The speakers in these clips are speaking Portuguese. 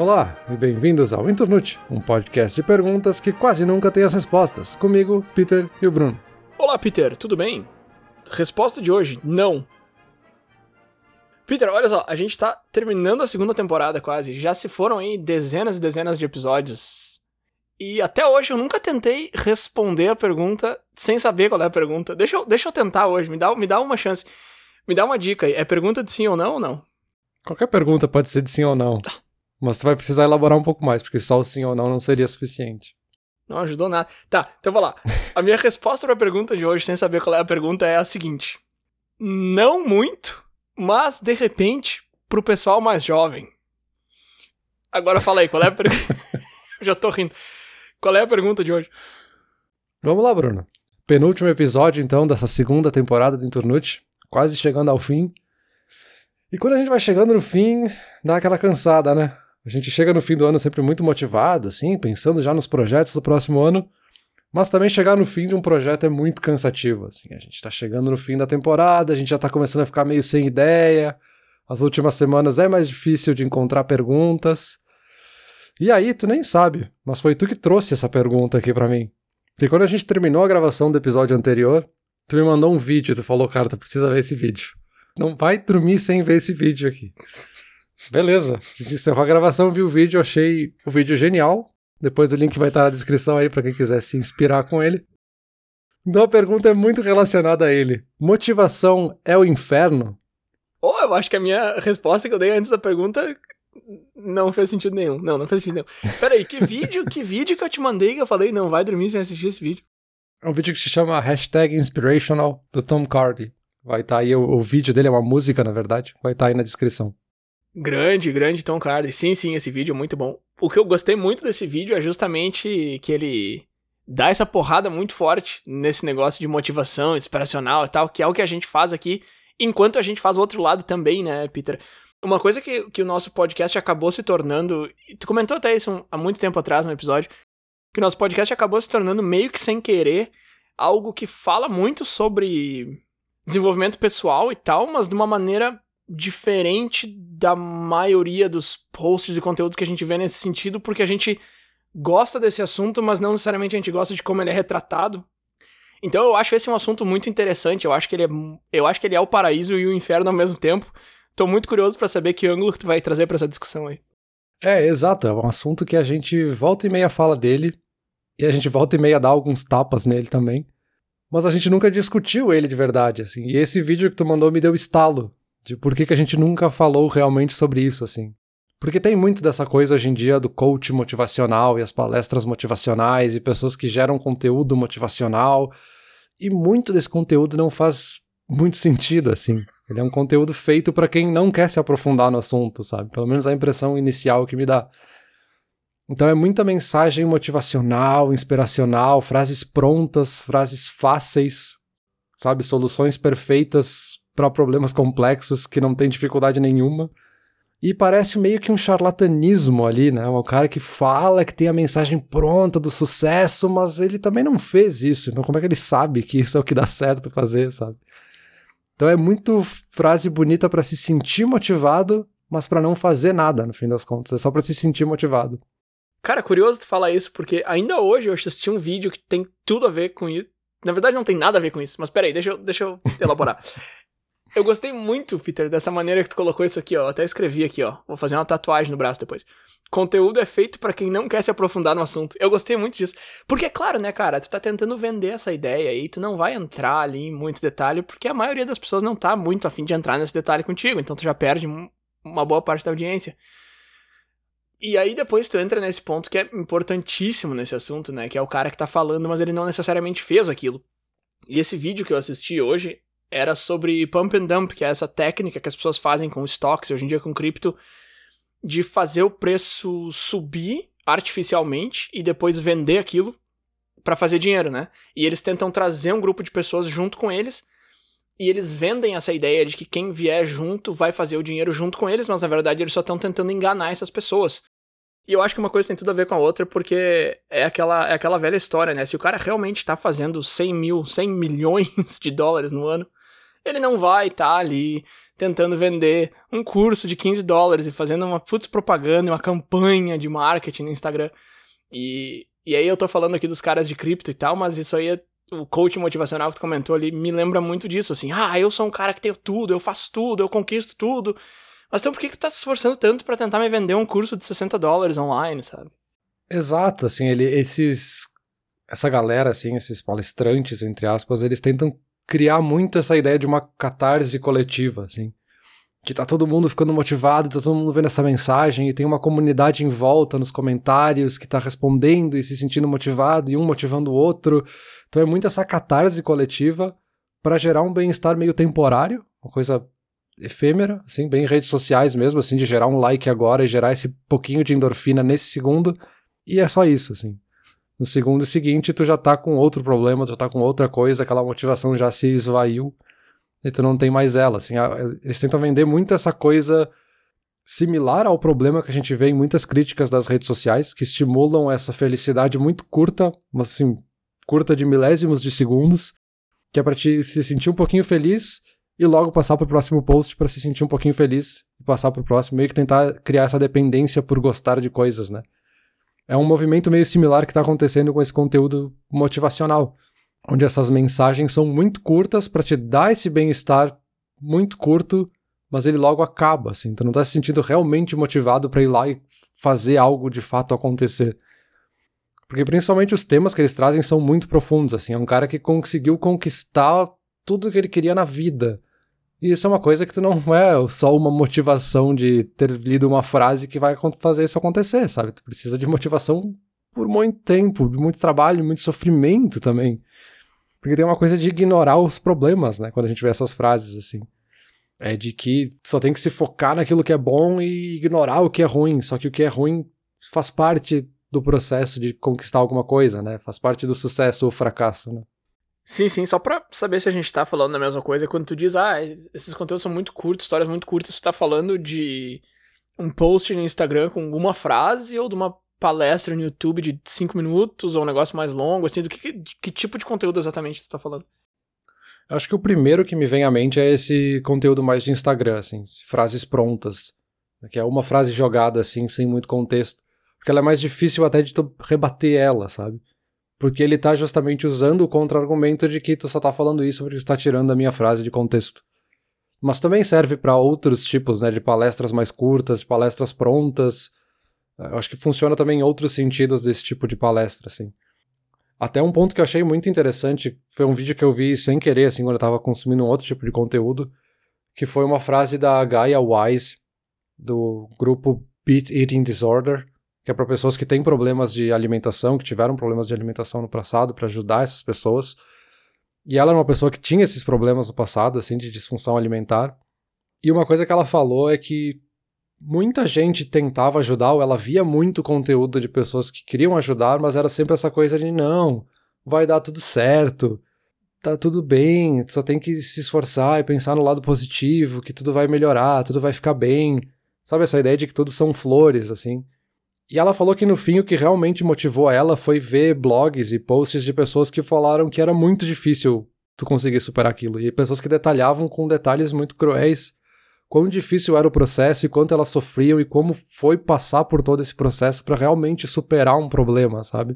Olá e bem-vindos ao Internute, um podcast de perguntas que quase nunca tem as respostas. Comigo, Peter e o Bruno. Olá, Peter, tudo bem? Resposta de hoje: não. Peter, olha só, a gente tá terminando a segunda temporada quase. Já se foram aí dezenas e dezenas de episódios. E até hoje eu nunca tentei responder a pergunta sem saber qual é a pergunta. Deixa eu, deixa eu tentar hoje, me dá, me dá uma chance. Me dá uma dica aí. É pergunta de sim ou não ou não? Qualquer pergunta pode ser de sim ou não. Mas tu vai precisar elaborar um pouco mais, porque só o sim ou não não seria suficiente. Não ajudou nada. Tá, então vou lá. A minha resposta para a pergunta de hoje, sem saber qual é a pergunta, é a seguinte: Não muito, mas de repente, pro pessoal mais jovem. Agora fala aí, qual é a pergunta? Já tô rindo. Qual é a pergunta de hoje? Vamos lá, Bruno. Penúltimo episódio, então, dessa segunda temporada do Inturnute. Quase chegando ao fim. E quando a gente vai chegando no fim, dá aquela cansada, né? A gente chega no fim do ano sempre muito motivado, assim, pensando já nos projetos do próximo ano. Mas também chegar no fim de um projeto é muito cansativo, assim. A gente tá chegando no fim da temporada, a gente já tá começando a ficar meio sem ideia. As últimas semanas é mais difícil de encontrar perguntas. E aí, tu nem sabe, mas foi tu que trouxe essa pergunta aqui para mim. Porque quando a gente terminou a gravação do episódio anterior, tu me mandou um vídeo, tu falou, cara, tu precisa ver esse vídeo. Não vai dormir sem ver esse vídeo aqui. Beleza, a gente encerrou a gravação, vi o vídeo, achei o vídeo genial. Depois o link vai estar na descrição aí para quem quiser se inspirar com ele. Então a pergunta é muito relacionada a ele. Motivação é o inferno? Ou oh, eu acho que a minha resposta que eu dei antes da pergunta não fez sentido nenhum. Não, não fez sentido nenhum. Peraí, que vídeo, que vídeo que eu te mandei que eu falei, não vai dormir sem assistir esse vídeo? É um vídeo que se chama Hashtag Inspirational do Tom Cardy. Vai estar tá aí, o, o, vídeo dele é uma música, na verdade. Vai estar tá aí na descrição. Grande, grande Tom Cardy. Sim, sim, esse vídeo é muito bom. O que eu gostei muito desse vídeo é justamente que ele dá essa porrada muito forte nesse negócio de motivação inspiracional e tal, que é o que a gente faz aqui, enquanto a gente faz o outro lado também, né, Peter? Uma coisa que, que o nosso podcast acabou se tornando. Tu comentou até isso um, há muito tempo atrás no episódio. Que o nosso podcast acabou se tornando meio que sem querer algo que fala muito sobre desenvolvimento pessoal e tal, mas de uma maneira diferente da maioria dos posts e conteúdos que a gente vê nesse sentido, porque a gente gosta desse assunto, mas não necessariamente a gente gosta de como ele é retratado. Então eu acho esse um assunto muito interessante, eu acho que ele é, eu acho que ele é o paraíso e o inferno ao mesmo tempo. Tô muito curioso para saber que ângulo que tu vai trazer para essa discussão aí. É, exato, é um assunto que a gente volta e meia fala dele, e a gente volta e meia dá alguns tapas nele também. Mas a gente nunca discutiu ele de verdade, assim. E esse vídeo que tu mandou me deu estalo de por que, que a gente nunca falou realmente sobre isso, assim. Porque tem muito dessa coisa hoje em dia do coach motivacional e as palestras motivacionais e pessoas que geram conteúdo motivacional. E muito desse conteúdo não faz muito sentido, assim. Ele é um conteúdo feito para quem não quer se aprofundar no assunto, sabe? Pelo menos a impressão inicial que me dá. Então é muita mensagem motivacional, inspiracional, frases prontas, frases fáceis, sabe? Soluções perfeitas para problemas complexos que não tem dificuldade nenhuma. E parece meio que um charlatanismo ali, né? Um cara que fala que tem a mensagem pronta do sucesso, mas ele também não fez isso. Então, como é que ele sabe que isso é o que dá certo fazer, sabe? Então, é muito frase bonita para se sentir motivado, mas para não fazer nada, no fim das contas. É só para se sentir motivado. Cara, curioso tu falar isso, porque ainda hoje eu assisti um vídeo que tem tudo a ver com isso. Na verdade, não tem nada a ver com isso, mas peraí, deixa eu, deixa eu elaborar. Eu gostei muito, Peter, dessa maneira que tu colocou isso aqui, ó. Até escrevi aqui, ó. Vou fazer uma tatuagem no braço depois. Conteúdo é feito para quem não quer se aprofundar no assunto. Eu gostei muito disso. Porque é claro, né, cara, tu tá tentando vender essa ideia e tu não vai entrar ali em muitos detalhes, porque a maioria das pessoas não tá muito afim de entrar nesse detalhe contigo, então tu já perde uma boa parte da audiência. E aí depois tu entra nesse ponto que é importantíssimo nesse assunto, né, que é o cara que tá falando, mas ele não necessariamente fez aquilo. E esse vídeo que eu assisti hoje era sobre pump and dump, que é essa técnica que as pessoas fazem com stocks, hoje em dia com cripto, de fazer o preço subir artificialmente e depois vender aquilo para fazer dinheiro, né? E eles tentam trazer um grupo de pessoas junto com eles e eles vendem essa ideia de que quem vier junto vai fazer o dinheiro junto com eles, mas na verdade eles só estão tentando enganar essas pessoas. E eu acho que uma coisa tem tudo a ver com a outra, porque é aquela, é aquela velha história, né? Se o cara realmente tá fazendo 100 mil, 100 milhões de dólares no ano, ele não vai estar tá ali tentando vender um curso de 15 dólares e fazendo uma putz propaganda, uma campanha de marketing no Instagram. E, e aí eu tô falando aqui dos caras de cripto e tal, mas isso aí é o coach motivacional que tu comentou ali me lembra muito disso, assim, ah, eu sou um cara que tenho tudo, eu faço tudo, eu conquisto tudo. Mas então por que, que tu tá se esforçando tanto para tentar me vender um curso de 60 dólares online, sabe? Exato, assim, ele, esses. Essa galera, assim, esses palestrantes, entre aspas, eles tentam criar muito essa ideia de uma catarse coletiva, assim. Que tá todo mundo ficando motivado, tá todo mundo vendo essa mensagem e tem uma comunidade em volta nos comentários que tá respondendo e se sentindo motivado e um motivando o outro. Então é muito essa catarse coletiva para gerar um bem-estar meio temporário, uma coisa efêmera, assim, bem redes sociais mesmo, assim, de gerar um like agora e gerar esse pouquinho de endorfina nesse segundo, e é só isso, assim. No segundo seguinte, tu já tá com outro problema, tu já tá com outra coisa, aquela motivação já se esvaiu, e tu não tem mais ela, assim. Eles tentam vender muito essa coisa similar ao problema que a gente vê em muitas críticas das redes sociais, que estimulam essa felicidade muito curta, mas assim, curta de milésimos de segundos, que é para te se sentir um pouquinho feliz e logo passar para o próximo post para se sentir um pouquinho feliz e passar para o próximo, meio que tentar criar essa dependência por gostar de coisas, né? É um movimento meio similar que está acontecendo com esse conteúdo motivacional, onde essas mensagens são muito curtas para te dar esse bem-estar muito curto, mas ele logo acaba, assim, tu não está se sentindo realmente motivado para ir lá e fazer algo de fato acontecer. Porque principalmente os temas que eles trazem são muito profundos, assim, é um cara que conseguiu conquistar tudo que ele queria na vida e isso é uma coisa que tu não é só uma motivação de ter lido uma frase que vai fazer isso acontecer, sabe? Tu precisa de motivação por muito tempo, de muito trabalho, muito sofrimento também. Porque tem uma coisa de ignorar os problemas, né? Quando a gente vê essas frases assim. É de que só tem que se focar naquilo que é bom e ignorar o que é ruim. Só que o que é ruim faz parte do processo de conquistar alguma coisa, né? Faz parte do sucesso ou fracasso, né? Sim, sim, só pra saber se a gente tá falando da mesma coisa, quando tu diz, ah, esses conteúdos são muito curtos, histórias muito curtas, tu tá falando de um post no Instagram com uma frase ou de uma palestra no YouTube de 5 minutos ou um negócio mais longo, assim, do que, que tipo de conteúdo exatamente tu tá falando? Acho que o primeiro que me vem à mente é esse conteúdo mais de Instagram, assim, frases prontas, que é uma frase jogada, assim, sem muito contexto, porque ela é mais difícil até de rebater ela, sabe? Porque ele tá justamente usando o contra-argumento de que tu só tá falando isso porque tu tá tirando a minha frase de contexto. Mas também serve para outros tipos, né, de palestras mais curtas, de palestras prontas. Eu acho que funciona também em outros sentidos desse tipo de palestra, assim. Até um ponto que eu achei muito interessante foi um vídeo que eu vi sem querer, assim, quando eu tava consumindo um outro tipo de conteúdo, que foi uma frase da Gaia Wise, do grupo Beat Eating Disorder, que é para pessoas que têm problemas de alimentação, que tiveram problemas de alimentação no passado, para ajudar essas pessoas. E ela era uma pessoa que tinha esses problemas no passado, assim, de disfunção alimentar. E uma coisa que ela falou é que muita gente tentava ajudar, ou ela via muito conteúdo de pessoas que queriam ajudar, mas era sempre essa coisa de não, vai dar tudo certo, tá tudo bem, só tem que se esforçar e pensar no lado positivo, que tudo vai melhorar, tudo vai ficar bem. Sabe essa ideia de que tudo são flores, assim? E ela falou que no fim o que realmente motivou ela foi ver blogs e posts de pessoas que falaram que era muito difícil tu conseguir superar aquilo. E pessoas que detalhavam com detalhes muito cruéis quão difícil era o processo e quanto elas sofriam e como foi passar por todo esse processo para realmente superar um problema, sabe?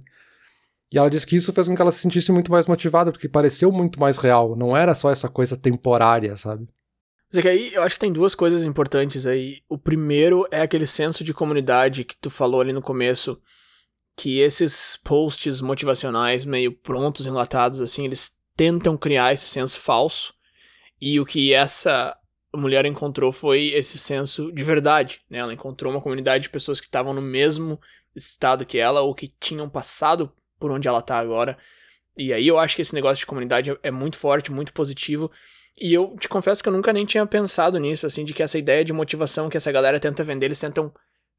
E ela disse que isso fez com que ela se sentisse muito mais motivada, porque pareceu muito mais real, não era só essa coisa temporária, sabe? Mas é que aí eu acho que tem duas coisas importantes aí. O primeiro é aquele senso de comunidade que tu falou ali no começo, que esses posts motivacionais meio prontos, enlatados, assim, eles tentam criar esse senso falso. E o que essa mulher encontrou foi esse senso de verdade, né? Ela encontrou uma comunidade de pessoas que estavam no mesmo estado que ela ou que tinham passado por onde ela tá agora. E aí eu acho que esse negócio de comunidade é muito forte, muito positivo. E eu te confesso que eu nunca nem tinha pensado nisso, assim, de que essa ideia de motivação que essa galera tenta vender, eles tentam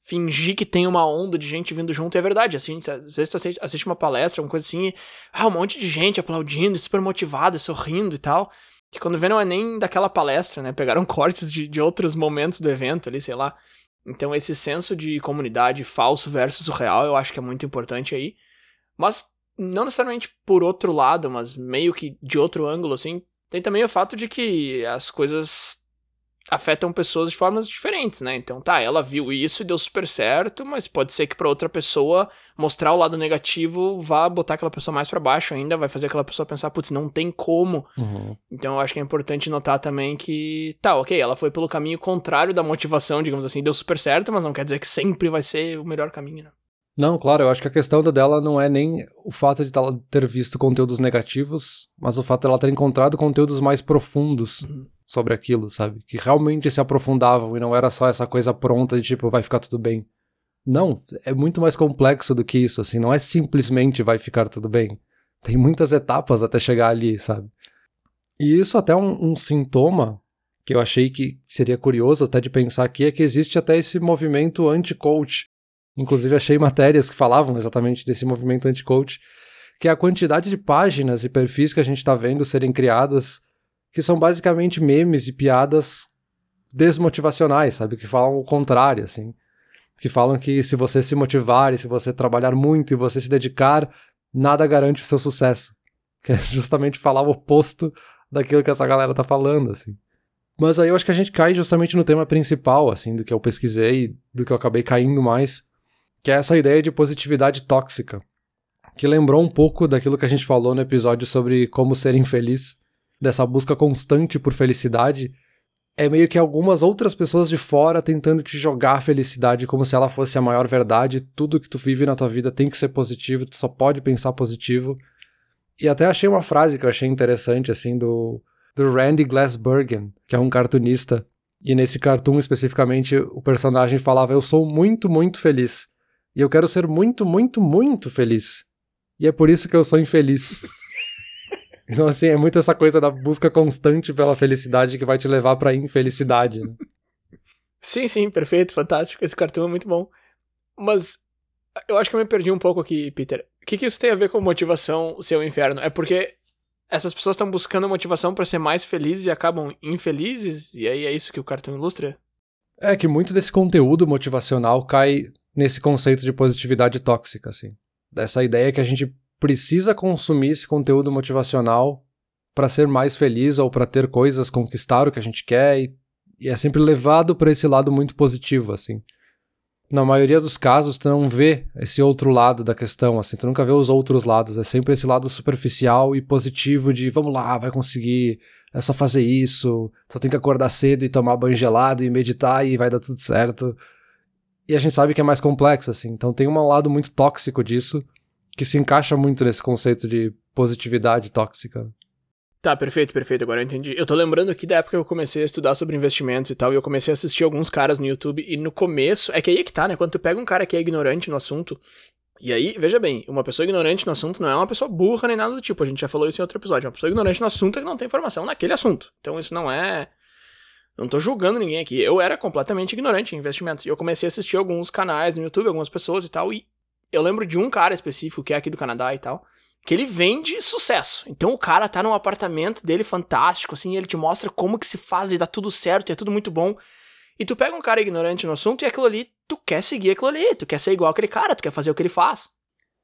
fingir que tem uma onda de gente vindo junto, é verdade, assim, às vezes tu assiste uma palestra, uma coisa assim, e, ah, um monte de gente aplaudindo, super motivado, sorrindo e tal, que quando vê não é nem daquela palestra, né, pegaram cortes de, de outros momentos do evento ali, sei lá. Então esse senso de comunidade falso versus real, eu acho que é muito importante aí, mas não necessariamente por outro lado, mas meio que de outro ângulo, assim, tem também o fato de que as coisas afetam pessoas de formas diferentes, né? Então, tá, ela viu isso e deu super certo, mas pode ser que para outra pessoa mostrar o lado negativo vá botar aquela pessoa mais para baixo ainda, vai fazer aquela pessoa pensar, putz, não tem como. Uhum. Então, eu acho que é importante notar também que, tá, ok, ela foi pelo caminho contrário da motivação, digamos assim, deu super certo, mas não quer dizer que sempre vai ser o melhor caminho, né? Não, claro, eu acho que a questão dela não é nem o fato de ela ter visto conteúdos negativos, mas o fato de ela ter encontrado conteúdos mais profundos Uhum. sobre aquilo, sabe? Que realmente se aprofundavam e não era só essa coisa pronta de tipo, vai ficar tudo bem. Não, é muito mais complexo do que isso, assim, não é simplesmente vai ficar tudo bem. Tem muitas etapas até chegar ali, sabe? E isso até é um, um sintoma que eu achei que seria curioso até de pensar aqui é que existe até esse movimento anti-coach. Inclusive achei matérias que falavam exatamente desse movimento anti-coach, que é a quantidade de páginas e perfis que a gente está vendo serem criadas que são basicamente memes e piadas desmotivacionais, sabe? Que falam o contrário, assim. Que falam que se você se motivar e se você trabalhar muito e você se dedicar, nada garante o seu sucesso. Que é justamente falar o oposto daquilo que essa galera tá falando, assim. Mas aí eu acho que a gente cai justamente no tema principal, assim, do que eu pesquisei, do que eu acabei caindo mais, que é essa ideia de positividade tóxica, que lembrou um pouco daquilo que a gente falou no episódio sobre como ser infeliz, dessa busca constante por felicidade, é meio que algumas outras pessoas de fora tentando te jogar a felicidade como se ela fosse a maior verdade, tudo que tu vive na tua vida tem que ser positivo, tu só pode pensar positivo. E até achei uma frase que eu achei interessante, assim, do, do Randy Glassbergen, que é um cartunista, e nesse cartoon especificamente o personagem falava: Eu sou muito, muito feliz. E eu quero ser muito, muito, muito feliz. E é por isso que eu sou infeliz. Então, assim, é muito essa coisa da busca constante pela felicidade que vai te levar pra infelicidade. Né? Sim, sim, perfeito, fantástico. Esse cartão é muito bom. Mas eu acho que eu me perdi um pouco aqui, Peter. O que, que isso tem a ver com motivação ser o inferno? É porque essas pessoas estão buscando motivação para ser mais felizes e acabam infelizes? E aí é isso que o cartão ilustra? É que muito desse conteúdo motivacional cai nesse conceito de positividade tóxica, assim. Dessa ideia que a gente precisa consumir esse conteúdo motivacional para ser mais feliz ou para ter coisas, conquistar o que a gente quer e, e é sempre levado para esse lado muito positivo, assim. Na maioria dos casos, tu não vê esse outro lado da questão, assim, tu nunca vê os outros lados, é sempre esse lado superficial e positivo de vamos lá, vai conseguir, é só fazer isso, só tem que acordar cedo e tomar banho gelado e meditar e vai dar tudo certo. E a gente sabe que é mais complexo, assim, então tem um lado muito tóxico disso, que se encaixa muito nesse conceito de positividade tóxica. Tá, perfeito, perfeito, agora eu entendi. Eu tô lembrando aqui da época que eu comecei a estudar sobre investimentos e tal, e eu comecei a assistir alguns caras no YouTube, e no começo, é que aí é que tá, né? Quando tu pega um cara que é ignorante no assunto, e aí, veja bem, uma pessoa ignorante no assunto não é uma pessoa burra nem nada do tipo, a gente já falou isso em outro episódio. Uma pessoa ignorante no assunto é que não tem informação naquele assunto. Então isso não é. Não tô julgando ninguém aqui. Eu era completamente ignorante em investimentos. E eu comecei a assistir alguns canais no YouTube, algumas pessoas e tal, e eu lembro de um cara específico, que é aqui do Canadá e tal, que ele vende sucesso. Então o cara tá num apartamento dele fantástico, assim, ele te mostra como que se faz e dá tudo certo, e é tudo muito bom. E tu pega um cara ignorante no assunto e aquilo ali, tu quer seguir aquilo ali, tu quer ser igual aquele cara, tu quer fazer o que ele faz.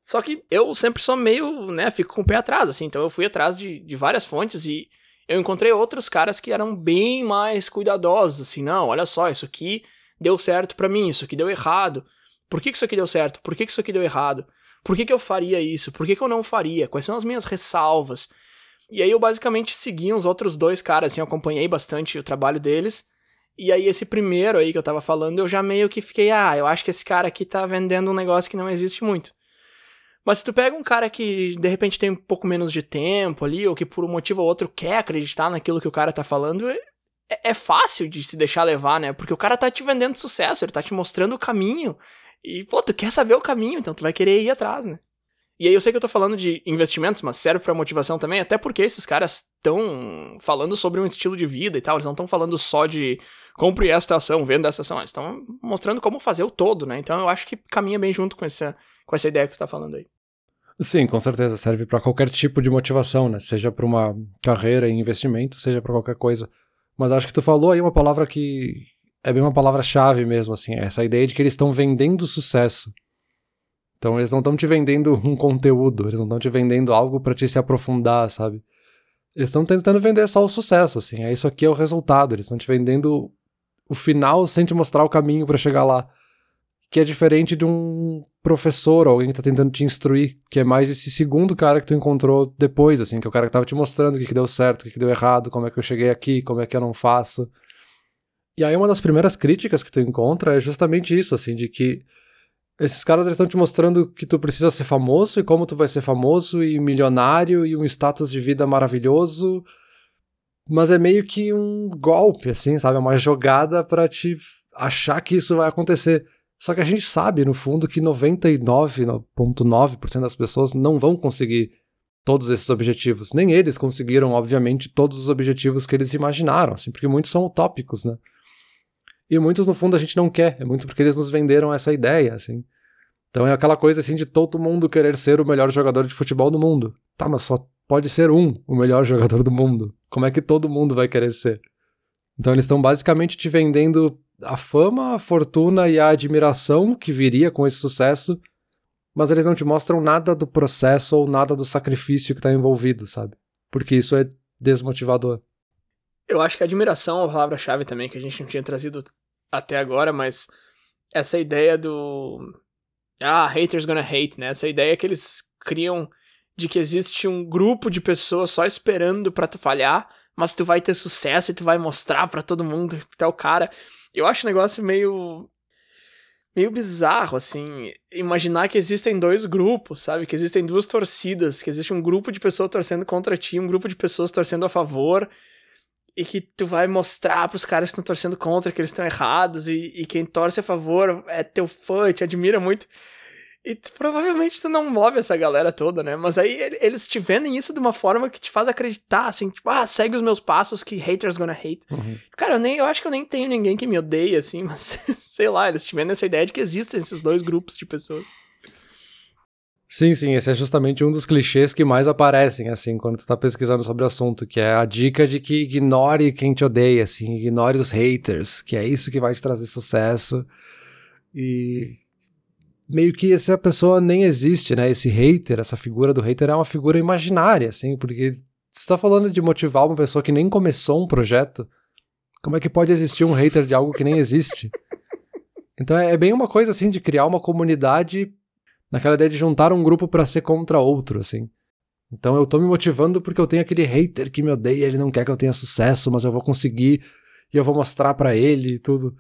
Só que eu sempre sou meio, né, fico com o pé atrás, assim, então eu fui atrás de, de várias fontes e eu encontrei outros caras que eram bem mais cuidadosos, assim, não, olha só, isso aqui deu certo para mim, isso aqui deu errado. Por que, que isso aqui deu certo? Por que, que isso aqui deu errado? Por que, que eu faria isso? Por que, que eu não faria? Quais são as minhas ressalvas? E aí eu basicamente segui uns outros dois caras, assim, eu acompanhei bastante o trabalho deles. E aí esse primeiro aí que eu tava falando, eu já meio que fiquei, ah, eu acho que esse cara aqui tá vendendo um negócio que não existe muito. Mas se tu pega um cara que de repente tem um pouco menos de tempo ali, ou que por um motivo ou outro quer acreditar naquilo que o cara tá falando, é, é fácil de se deixar levar, né? Porque o cara tá te vendendo sucesso, ele tá te mostrando o caminho. E, pô, tu quer saber o caminho, então tu vai querer ir atrás, né? E aí eu sei que eu tô falando de investimentos, mas serve pra motivação também, até porque esses caras estão falando sobre um estilo de vida e tal, eles não estão falando só de compre esta ação, venda esta ação, eles estão mostrando como fazer o todo, né? Então eu acho que caminha bem junto com essa, com essa ideia que tu tá falando aí. Sim, com certeza, serve para qualquer tipo de motivação, né? Seja para uma carreira em investimento, seja para qualquer coisa. Mas acho que tu falou aí uma palavra que é bem uma palavra-chave mesmo, assim, essa ideia de que eles estão vendendo sucesso. Então eles não estão te vendendo um conteúdo, eles não estão te vendendo algo para te se aprofundar, sabe? Eles estão tentando vender só o sucesso, assim. É isso aqui é o resultado. Eles estão te vendendo o final sem te mostrar o caminho para chegar lá. Que é diferente de um professor, alguém que tá tentando te instruir, que é mais esse segundo cara que tu encontrou depois, assim, que é o cara que tava te mostrando o que, que deu certo, o que, que deu errado, como é que eu cheguei aqui, como é que eu não faço. E aí uma das primeiras críticas que tu encontra é justamente isso, assim, de que esses caras estão te mostrando que tu precisa ser famoso e como tu vai ser famoso e milionário e um status de vida maravilhoso, mas é meio que um golpe, assim, sabe? É uma jogada para te achar que isso vai acontecer. Só que a gente sabe, no fundo, que 99,9% das pessoas não vão conseguir todos esses objetivos. Nem eles conseguiram, obviamente, todos os objetivos que eles imaginaram, assim, porque muitos são utópicos, né? E muitos, no fundo, a gente não quer. É muito porque eles nos venderam essa ideia, assim. Então é aquela coisa, assim, de todo mundo querer ser o melhor jogador de futebol do mundo. Tá, mas só pode ser um o melhor jogador do mundo. Como é que todo mundo vai querer ser? Então eles estão basicamente te vendendo a fama, a fortuna e a admiração que viria com esse sucesso, mas eles não te mostram nada do processo ou nada do sacrifício que está envolvido, sabe? Porque isso é desmotivador. Eu acho que admiração é uma palavra-chave também que a gente não tinha trazido até agora, mas essa ideia do. Ah, haters gonna hate, né? Essa ideia que eles criam de que existe um grupo de pessoas só esperando para tu falhar, mas tu vai ter sucesso e tu vai mostrar para todo mundo que tu é o cara. Eu acho um negócio meio. meio bizarro, assim. Imaginar que existem dois grupos, sabe? Que existem duas torcidas, que existe um grupo de pessoas torcendo contra ti, um grupo de pessoas torcendo a favor e que tu vai mostrar pros caras que estão torcendo contra que eles estão errados e, e quem torce a favor é teu fã, te admira muito. E tu, provavelmente tu não move essa galera toda, né? Mas aí eles te vendem isso de uma forma que te faz acreditar, assim, tipo, ah, segue os meus passos que haters gonna hate. Uhum. Cara, eu, nem, eu acho que eu nem tenho ninguém que me odeie, assim, mas sei lá, eles te vendem essa ideia de que existem esses dois grupos de pessoas. Sim, sim, esse é justamente um dos clichês que mais aparecem, assim, quando tu tá pesquisando sobre o assunto, que é a dica de que ignore quem te odeia, assim, ignore os haters, que é isso que vai te trazer sucesso. E meio que essa pessoa nem existe, né? Esse hater, essa figura do hater é uma figura imaginária, assim, porque você tá falando de motivar uma pessoa que nem começou um projeto, como é que pode existir um hater de algo que nem existe? Então é, é bem uma coisa, assim, de criar uma comunidade naquela ideia de juntar um grupo para ser contra outro, assim. Então eu tô me motivando porque eu tenho aquele hater que me odeia, ele não quer que eu tenha sucesso, mas eu vou conseguir e eu vou mostrar para ele e tudo.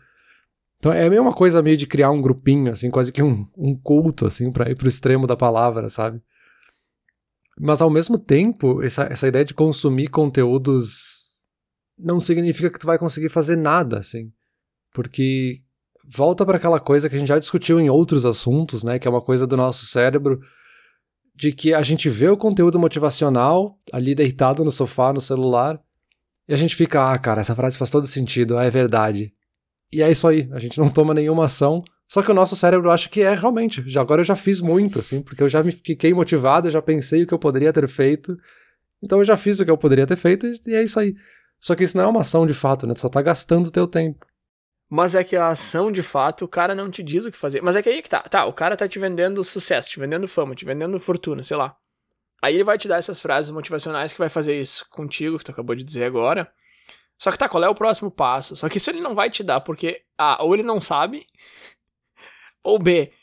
Então é a mesma coisa meio de criar um grupinho, assim, quase que um, um culto, assim, pra ir pro extremo da palavra, sabe? Mas ao mesmo tempo, essa, essa ideia de consumir conteúdos não significa que tu vai conseguir fazer nada, assim. Porque volta para aquela coisa que a gente já discutiu em outros assuntos, né, que é uma coisa do nosso cérebro, de que a gente vê o conteúdo motivacional ali deitado no sofá, no celular, e a gente fica, ah, cara, essa frase faz todo sentido, ah, é verdade. E é isso aí, a gente não toma nenhuma ação, só que o nosso cérebro acha que é realmente. Já agora eu já fiz muito, assim, porque eu já me fiquei motivado, eu já pensei o que eu poderia ter feito. Então eu já fiz o que eu poderia ter feito e é isso aí. Só que isso não é uma ação de fato, né? Tu só tá gastando o teu tempo. Mas é que a ação, de fato, o cara não te diz o que fazer. Mas é que aí que tá. Tá, o cara tá te vendendo sucesso, te vendendo fama, te vendendo fortuna, sei lá. Aí ele vai te dar essas frases motivacionais que vai fazer isso contigo, que tu acabou de dizer agora. Só que tá, qual é o próximo passo? Só que isso ele não vai te dar, porque A, ou ele não sabe, ou B,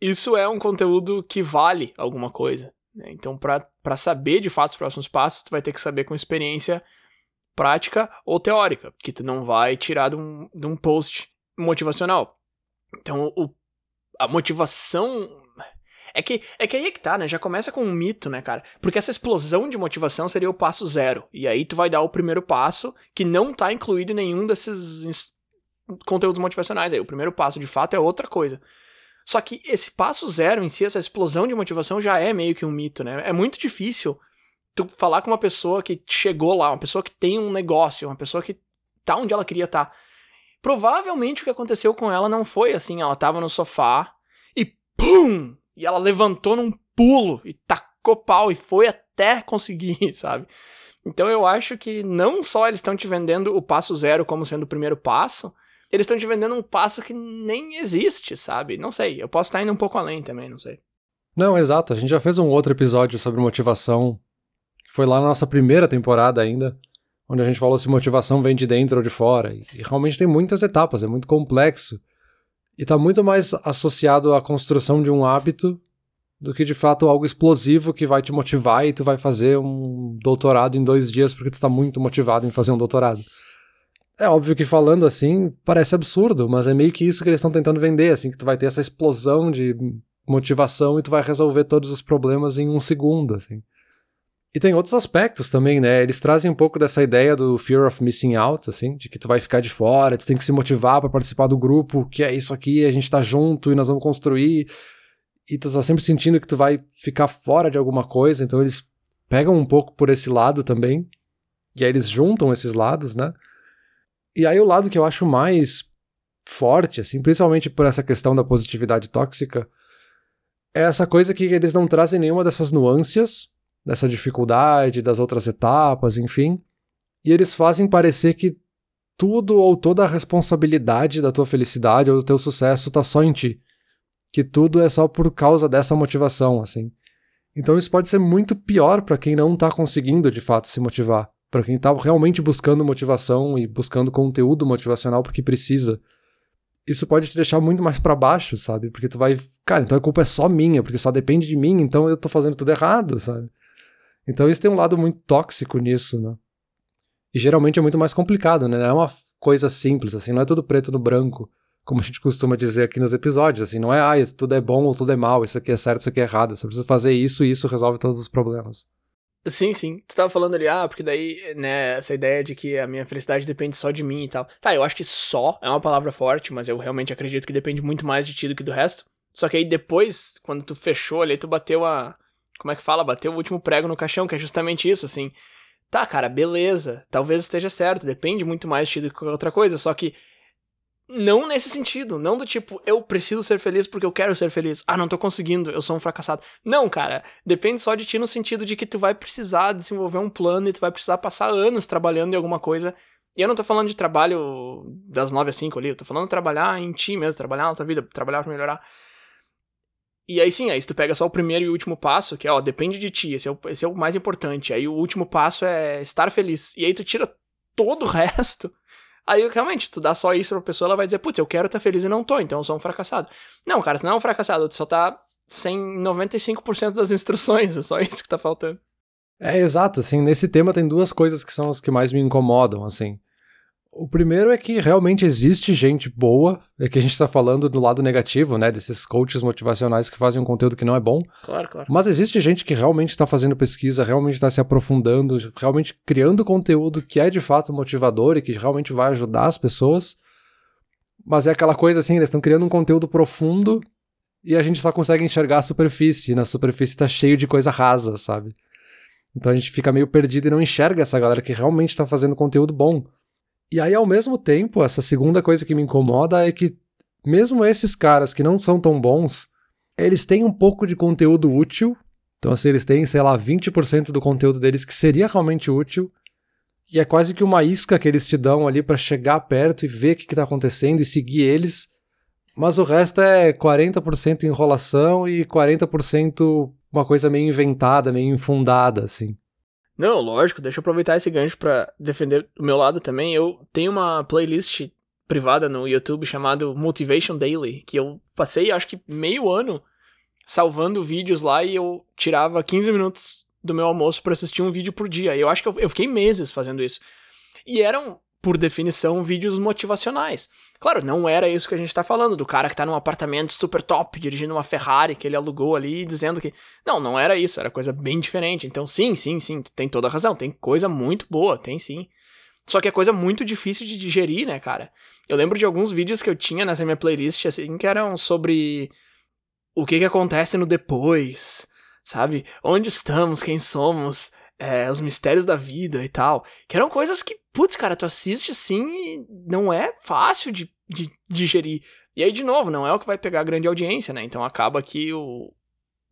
isso é um conteúdo que vale alguma coisa. Né? Então, para saber de fato os próximos passos, tu vai ter que saber com experiência prática ou teórica, que tu não vai tirar de um, de um post motivacional. Então, o, a motivação. É que, é que aí é que tá, né? Já começa com um mito, né, cara? Porque essa explosão de motivação seria o passo zero. E aí tu vai dar o primeiro passo que não tá incluído em nenhum desses conteúdos motivacionais. Aí o primeiro passo, de fato, é outra coisa. Só que esse passo zero em si, essa explosão de motivação, já é meio que um mito, né? É muito difícil tu falar com uma pessoa que chegou lá, uma pessoa que tem um negócio, uma pessoa que tá onde ela queria estar. Tá. Provavelmente o que aconteceu com ela não foi assim, ela tava no sofá e pum! E ela levantou num pulo e tacou pau e foi até conseguir, sabe? Então eu acho que não só eles estão te vendendo o passo zero como sendo o primeiro passo, eles estão te vendendo um passo que nem existe, sabe? Não sei, eu posso estar indo um pouco além também, não sei. Não, exato. A gente já fez um outro episódio sobre motivação Foi lá na nossa primeira temporada ainda, onde a gente falou se motivação vem de dentro ou de fora. E realmente tem muitas etapas, é muito complexo. E está muito mais associado à construção de um hábito do que de fato algo explosivo que vai te motivar e tu vai fazer um doutorado em dois dias porque tu está muito motivado em fazer um doutorado. É óbvio que falando assim parece absurdo, mas é meio que isso que eles estão tentando vender, assim, que tu vai ter essa explosão de motivação e tu vai resolver todos os problemas em um segundo, assim. E tem outros aspectos também, né? Eles trazem um pouco dessa ideia do fear of missing out, assim, de que tu vai ficar de fora, tu tem que se motivar para participar do grupo, que é isso aqui, a gente tá junto e nós vamos construir. E tu tá sempre sentindo que tu vai ficar fora de alguma coisa, então eles pegam um pouco por esse lado também. E aí eles juntam esses lados, né? E aí o lado que eu acho mais forte, assim, principalmente por essa questão da positividade tóxica, é essa coisa que eles não trazem nenhuma dessas nuances dessa dificuldade, das outras etapas, enfim. E eles fazem parecer que tudo ou toda a responsabilidade da tua felicidade ou do teu sucesso tá só em ti. Que tudo é só por causa dessa motivação, assim. Então isso pode ser muito pior para quem não tá conseguindo de fato se motivar, para quem tá realmente buscando motivação e buscando conteúdo motivacional porque precisa. Isso pode te deixar muito mais para baixo, sabe? Porque tu vai, cara, então a culpa é só minha, porque só depende de mim, então eu tô fazendo tudo errado, sabe? Então isso tem um lado muito tóxico nisso, né? E geralmente é muito mais complicado, né? Não é uma coisa simples, assim, não é tudo preto no branco, como a gente costuma dizer aqui nos episódios, assim, não é, ah, isso tudo é bom ou tudo é mal, isso aqui é certo, isso aqui é errado, você precisa fazer isso e isso resolve todos os problemas. Sim, sim. Tu tava falando ali, ah, porque daí, né, essa ideia de que a minha felicidade depende só de mim e tal. Tá, eu acho que só é uma palavra forte, mas eu realmente acredito que depende muito mais de ti do que do resto. Só que aí depois, quando tu fechou ali, tu bateu a, como é que fala? Bateu o último prego no caixão, que é justamente isso, assim. Tá, cara, beleza. Talvez esteja certo, depende muito mais de ti do que qualquer outra coisa, só que não nesse sentido, não do tipo, eu preciso ser feliz porque eu quero ser feliz. Ah, não tô conseguindo, eu sou um fracassado. Não, cara, depende só de ti no sentido de que tu vai precisar desenvolver um plano e tu vai precisar passar anos trabalhando em alguma coisa. E eu não tô falando de trabalho das 9 às 5 ali, eu tô falando de trabalhar em ti mesmo, trabalhar na tua vida, trabalhar pra melhorar. E aí sim, aí se tu pega só o primeiro e o último passo, que é, ó, depende de ti, esse é, o, esse é o mais importante. Aí o último passo é estar feliz. E aí tu tira todo o resto. Aí realmente, tu dá só isso pra pessoa, ela vai dizer, putz, eu quero estar feliz e não tô, então eu sou um fracassado. Não, cara, tu não é um fracassado, tu só tá sem 95% das instruções, é só isso que tá faltando. É, exato, assim, nesse tema tem duas coisas que são as que mais me incomodam, assim. O primeiro é que realmente existe gente boa, é que a gente tá falando do lado negativo, né, desses coaches motivacionais que fazem um conteúdo que não é bom. Claro, claro. Mas existe gente que realmente está fazendo pesquisa, realmente está se aprofundando, realmente criando conteúdo que é de fato motivador e que realmente vai ajudar as pessoas. Mas é aquela coisa assim, eles estão criando um conteúdo profundo e a gente só consegue enxergar a superfície, e na superfície tá cheio de coisa rasa, sabe? Então a gente fica meio perdido e não enxerga essa galera que realmente está fazendo conteúdo bom. E aí, ao mesmo tempo, essa segunda coisa que me incomoda é que, mesmo esses caras que não são tão bons, eles têm um pouco de conteúdo útil. Então, assim, eles têm, sei lá, 20% do conteúdo deles que seria realmente útil. E é quase que uma isca que eles te dão ali para chegar perto e ver o que, está acontecendo e seguir eles. Mas o resto é 40% enrolação e 40% uma coisa meio inventada, meio infundada, assim. Não, lógico, deixa eu aproveitar esse gancho para defender o meu lado também. Eu tenho uma playlist privada no YouTube chamado Motivation Daily, que eu passei acho que meio ano salvando vídeos lá e eu tirava 15 minutos do meu almoço para assistir um vídeo por dia. Eu acho que eu, eu fiquei meses fazendo isso. E eram por definição, vídeos motivacionais. Claro, não era isso que a gente tá falando, do cara que tá num apartamento super top, dirigindo uma Ferrari que ele alugou ali, dizendo que. Não, não era isso, era coisa bem diferente. Então, sim, sim, sim, tem toda a razão, tem coisa muito boa, tem sim. Só que é coisa muito difícil de digerir, né, cara? Eu lembro de alguns vídeos que eu tinha nessa minha playlist, assim, que eram sobre o que que acontece no depois, sabe? Onde estamos, quem somos, é, os mistérios da vida e tal. Que eram coisas que, putz, cara, tu assiste assim e não é fácil de, de digerir. E aí, de novo, não é o que vai pegar grande audiência, né? Então acaba que o,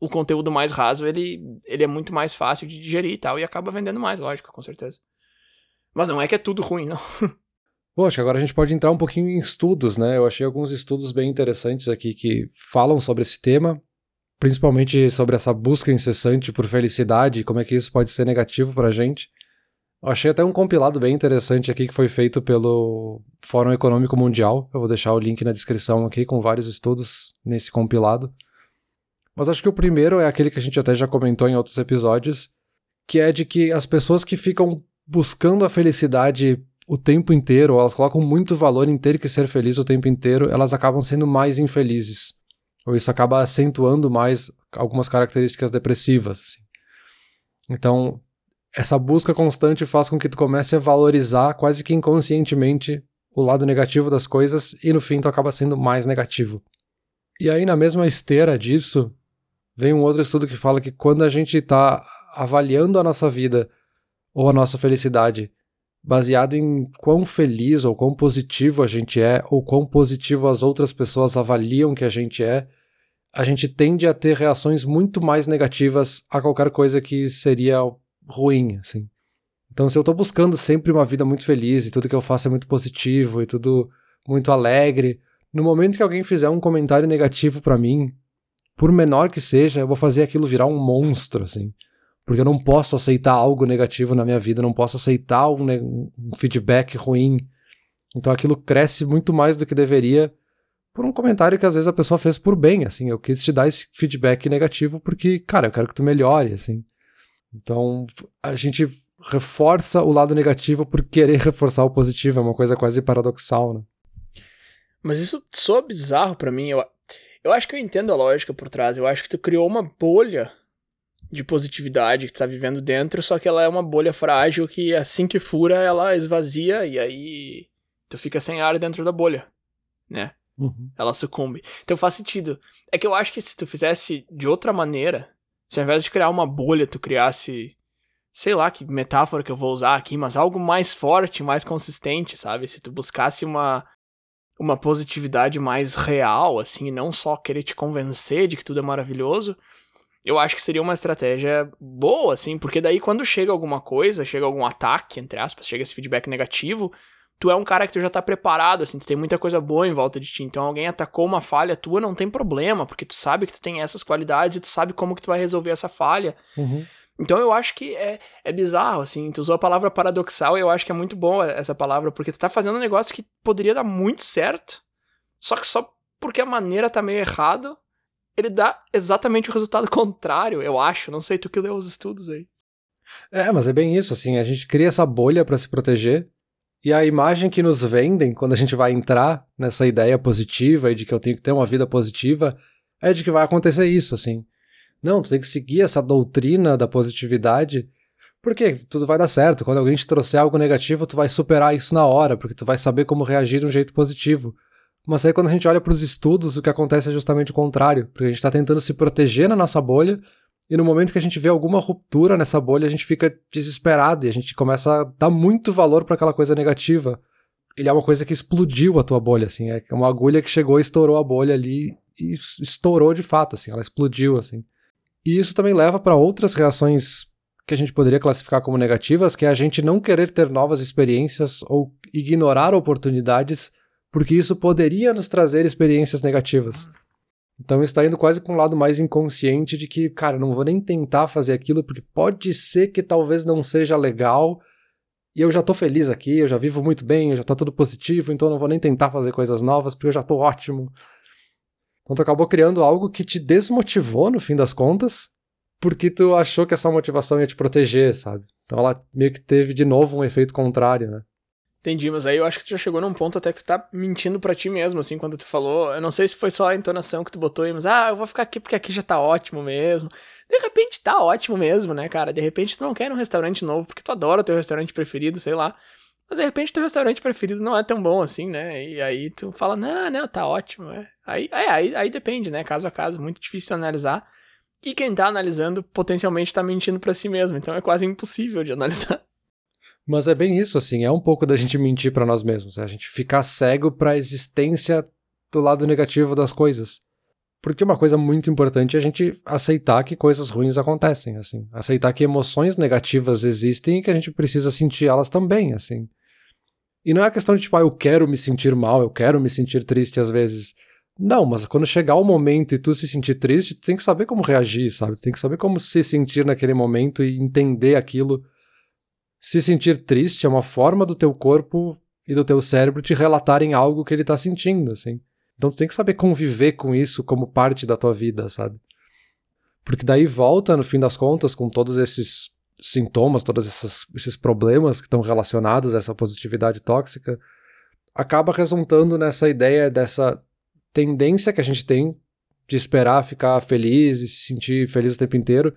o conteúdo mais raso, ele, ele é muito mais fácil de digerir e tal, e acaba vendendo mais, lógico, com certeza. Mas não é que é tudo ruim, não. Poxa, agora a gente pode entrar um pouquinho em estudos, né? Eu achei alguns estudos bem interessantes aqui que falam sobre esse tema. principalmente sobre essa busca incessante por felicidade, como é que isso pode ser negativo pra gente. Achei até um compilado bem interessante aqui que foi feito pelo Fórum Econômico Mundial. Eu vou deixar o link na descrição aqui com vários estudos nesse compilado. Mas acho que o primeiro é aquele que a gente até já comentou em outros episódios, que é de que as pessoas que ficam buscando a felicidade o tempo inteiro, elas colocam muito valor em ter que ser feliz o tempo inteiro, elas acabam sendo mais infelizes. Ou isso acaba acentuando mais algumas características depressivas. Assim. Então, essa busca constante faz com que tu comece a valorizar quase que inconscientemente o lado negativo das coisas e no fim tu acaba sendo mais negativo. E aí, na mesma esteira disso, vem um outro estudo que fala que quando a gente está avaliando a nossa vida ou a nossa felicidade baseado em quão feliz ou quão positivo a gente é ou quão positivo as outras pessoas avaliam que a gente é, a gente tende a ter reações muito mais negativas a qualquer coisa que seria ruim, assim. Então, se eu tô buscando sempre uma vida muito feliz e tudo que eu faço é muito positivo e tudo muito alegre, no momento que alguém fizer um comentário negativo para mim, por menor que seja, eu vou fazer aquilo virar um monstro, assim. Porque eu não posso aceitar algo negativo na minha vida, não posso aceitar um, um feedback ruim. Então aquilo cresce muito mais do que deveria por um comentário que às vezes a pessoa fez por bem, assim. Eu quis te dar esse feedback negativo porque, cara, eu quero que tu melhore, assim. Então, a gente reforça o lado negativo por querer reforçar o positivo, é uma coisa quase paradoxal, né? Mas isso soa bizarro para mim. Eu, eu acho que eu entendo a lógica por trás. Eu acho que tu criou uma bolha de positividade que tu tá vivendo dentro, só que ela é uma bolha frágil que assim que fura, ela esvazia e aí tu fica sem ar dentro da bolha, né? Uhum. Ela sucumbe. Então faz sentido. É que eu acho que se tu fizesse de outra maneira, se ao invés de criar uma bolha, tu criasse. Sei lá que metáfora que eu vou usar aqui, mas algo mais forte, mais consistente, sabe? Se tu buscasse uma. Uma positividade mais real, assim, e não só querer te convencer de que tudo é maravilhoso, eu acho que seria uma estratégia boa, assim, porque daí quando chega alguma coisa, chega algum ataque, entre aspas, chega esse feedback negativo, tu é um cara que tu já tá preparado, assim, tu tem muita coisa boa em volta de ti. Então alguém atacou uma falha tua, não tem problema, porque tu sabe que tu tem essas qualidades e tu sabe como que tu vai resolver essa falha. Uhum. Então eu acho que é, é bizarro, assim, tu usou a palavra paradoxal e eu acho que é muito bom essa palavra, porque tu tá fazendo um negócio que poderia dar muito certo, só que só porque a maneira tá meio errada, ele dá exatamente o resultado contrário, eu acho. Não sei, tu que leu os estudos aí. É, mas é bem isso, assim, a gente cria essa bolha para se proteger, e a imagem que nos vendem quando a gente vai entrar nessa ideia positiva e de que eu tenho que ter uma vida positiva é de que vai acontecer isso, assim. Não, tu tem que seguir essa doutrina da positividade, porque tudo vai dar certo. Quando alguém te trouxer algo negativo, tu vai superar isso na hora, porque tu vai saber como reagir de um jeito positivo. Mas aí quando a gente olha para os estudos, o que acontece é justamente o contrário, porque a gente está tentando se proteger na nossa bolha e no momento que a gente vê alguma ruptura nessa bolha, a gente fica desesperado e a gente começa a dar muito valor para aquela coisa negativa. Ele é uma coisa que explodiu a tua bolha, assim, é uma agulha que chegou e estourou a bolha ali e estourou de fato, assim, ela explodiu, assim. E isso também leva para outras reações que a gente poderia classificar como negativas, que é a gente não querer ter novas experiências ou ignorar oportunidades, porque isso poderia nos trazer experiências negativas. Então está indo quase para um lado mais inconsciente de que, cara, não vou nem tentar fazer aquilo porque pode ser que talvez não seja legal e eu já tô feliz aqui, eu já vivo muito bem, eu já tô tudo positivo, então não vou nem tentar fazer coisas novas porque eu já tô ótimo. Então tu acabou criando algo que te desmotivou no fim das contas, porque tu achou que essa motivação ia te proteger, sabe? Então ela meio que teve de novo um efeito contrário, né? Entendi, mas aí eu acho que tu já chegou num ponto até que tu tá mentindo para ti mesmo, assim, quando tu falou. Eu não sei se foi só a entonação que tu botou aí, mas ah, eu vou ficar aqui porque aqui já tá ótimo mesmo. De repente tá ótimo mesmo, né, cara? De repente tu não quer num restaurante novo porque tu adora o teu restaurante preferido, sei lá. Mas de repente teu restaurante preferido não é tão bom assim, né? E aí tu fala, não, não, tá ótimo. É. Aí, é, aí, aí depende, né? Caso a caso, muito difícil analisar. E quem tá analisando potencialmente tá mentindo para si mesmo, então é quase impossível de analisar. Mas é bem isso, assim, é um pouco da gente mentir para nós mesmos, é a gente ficar cego para a existência do lado negativo das coisas. Porque uma coisa muito importante é a gente aceitar que coisas ruins acontecem, assim, aceitar que emoções negativas existem e que a gente precisa sentir elas também, assim. E não é a questão de tipo, ah, eu quero me sentir mal, eu quero me sentir triste às vezes. Não, mas quando chegar o momento e tu se sentir triste, tu tem que saber como reagir, sabe? Tu tem que saber como se sentir naquele momento e entender aquilo. Se sentir triste é uma forma do teu corpo e do teu cérebro te relatarem algo que ele tá sentindo, assim. Então tu tem que saber conviver com isso como parte da tua vida, sabe? Porque daí volta, no fim das contas, com todos esses sintomas, todos esses, esses problemas que estão relacionados a essa positividade tóxica, acaba resultando nessa ideia dessa tendência que a gente tem de esperar ficar feliz e se sentir feliz o tempo inteiro.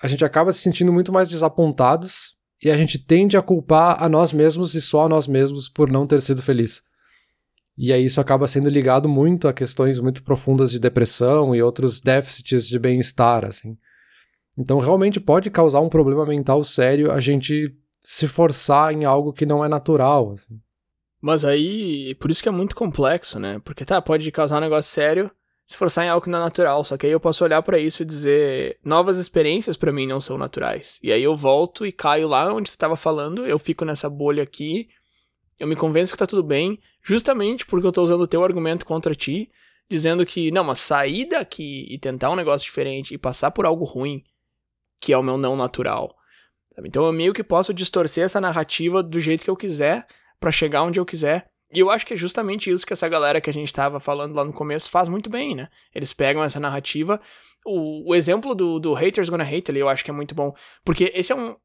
A gente acaba se sentindo muito mais desapontados e a gente tende a culpar a nós mesmos e só a nós mesmos por não ter sido feliz. E aí isso acaba sendo ligado muito a questões muito profundas de depressão e outros déficits de bem-estar, assim. Então realmente pode causar um problema mental sério a gente se forçar em algo que não é natural, assim. Mas aí, por isso que é muito complexo, né? Porque tá, pode causar um negócio sério se forçar em algo que não é natural, só que aí eu posso olhar para isso e dizer, novas experiências para mim não são naturais. E aí eu volto e caio lá onde você estava falando, eu fico nessa bolha aqui, eu me convenço que tá tudo bem, justamente porque eu tô usando o teu argumento contra ti, dizendo que, não, mas sair daqui e tentar um negócio diferente e passar por algo ruim, que é o meu não natural. Então eu meio que posso distorcer essa narrativa do jeito que eu quiser para chegar onde eu quiser. E eu acho que é justamente isso que essa galera que a gente tava falando lá no começo faz muito bem, né? Eles pegam essa narrativa. O, o exemplo do, do Haters Gonna Hate ali eu acho que é muito bom. Porque esse é um